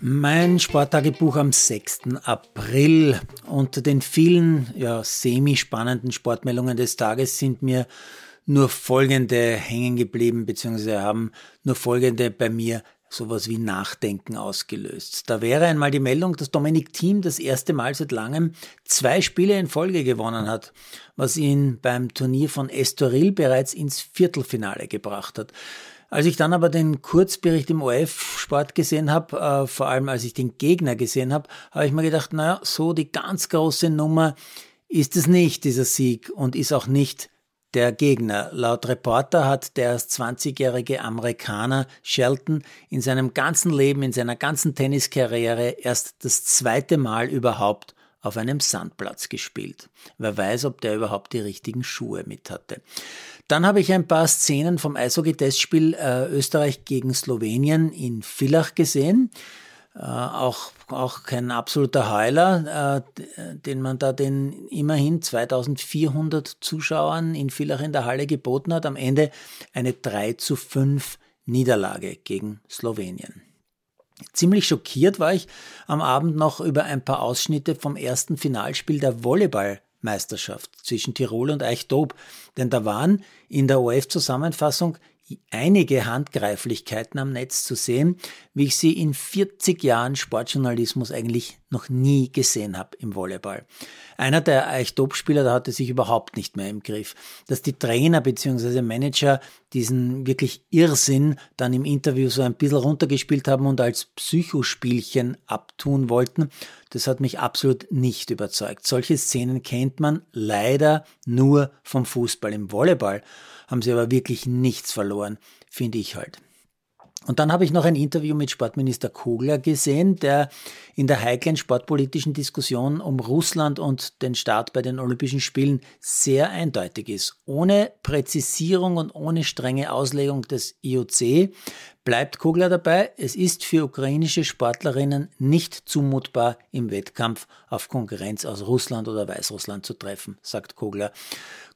Mein Sporttagebuch am 6. April. Unter den vielen ja, semi-spannenden Sportmeldungen des Tages sind mir nur folgende hängen geblieben, beziehungsweise haben nur folgende bei mir sowas wie Nachdenken ausgelöst. Da wäre einmal die Meldung, dass Dominik Thiem das erste Mal seit langem zwei Spiele in Folge gewonnen hat, was ihn beim Turnier von Estoril bereits ins Viertelfinale gebracht hat. Als ich dann aber den Kurzbericht im OF-Sport gesehen habe, äh, vor allem als ich den Gegner gesehen habe, habe ich mir gedacht, naja, so die ganz große Nummer ist es nicht, dieser Sieg, und ist auch nicht der Gegner. Laut Reporter hat der erst 20-jährige Amerikaner Shelton in seinem ganzen Leben, in seiner ganzen Tenniskarriere erst das zweite Mal überhaupt auf einem Sandplatz gespielt. Wer weiß, ob der überhaupt die richtigen Schuhe mit hatte. Dann habe ich ein paar Szenen vom Eishockey-Testspiel äh, Österreich gegen Slowenien in Villach gesehen. Äh, auch, auch kein absoluter Heuler, äh, den man da den immerhin 2400 Zuschauern in Villach in der Halle geboten hat. Am Ende eine 3 zu 5 Niederlage gegen Slowenien. Ziemlich schockiert war ich am Abend noch über ein paar Ausschnitte vom ersten Finalspiel der Volleyballmeisterschaft zwischen Tirol und Eichdob, denn da waren in der OF-Zusammenfassung einige Handgreiflichkeiten am Netz zu sehen, wie ich sie in 40 Jahren Sportjournalismus eigentlich noch nie gesehen habe im Volleyball. Einer der Eichtop-Spieler, da hatte sich überhaupt nicht mehr im Griff. Dass die Trainer bzw. Manager diesen wirklich Irrsinn dann im Interview so ein bisschen runtergespielt haben und als Psychospielchen abtun wollten, das hat mich absolut nicht überzeugt. Solche Szenen kennt man leider nur vom Fußball. Im Volleyball haben sie aber wirklich nichts verloren, finde ich halt. Und dann habe ich noch ein Interview mit Sportminister Kogler gesehen, der in der heiklen sportpolitischen Diskussion um Russland und den Start bei den Olympischen Spielen sehr eindeutig ist. Ohne Präzisierung und ohne strenge Auslegung des IOC bleibt Kogler dabei, es ist für ukrainische Sportlerinnen nicht zumutbar, im Wettkampf auf Konkurrenz aus Russland oder Weißrussland zu treffen, sagt Kogler.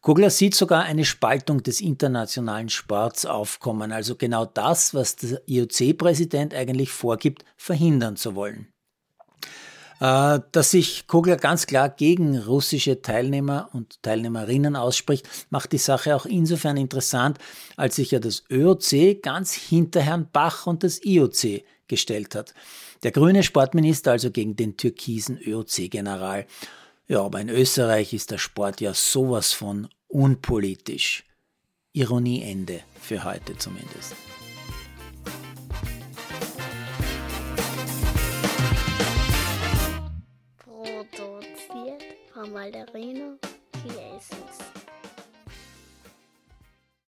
Kogler sieht sogar eine Spaltung des internationalen Sports aufkommen, also genau das, was der IOC-Präsident eigentlich vorgibt, verhindern zu wollen. Äh, dass sich Kogler ganz klar gegen russische Teilnehmer und Teilnehmerinnen ausspricht, macht die Sache auch insofern interessant, als sich ja das ÖOC ganz hinter Herrn Bach und das IOC gestellt hat. Der grüne Sportminister also gegen den türkisen ÖOC-General. Ja, aber in Österreich ist der Sport ja sowas von unpolitisch. Ironie Ende für heute zumindest. Von Malderino Chiesens.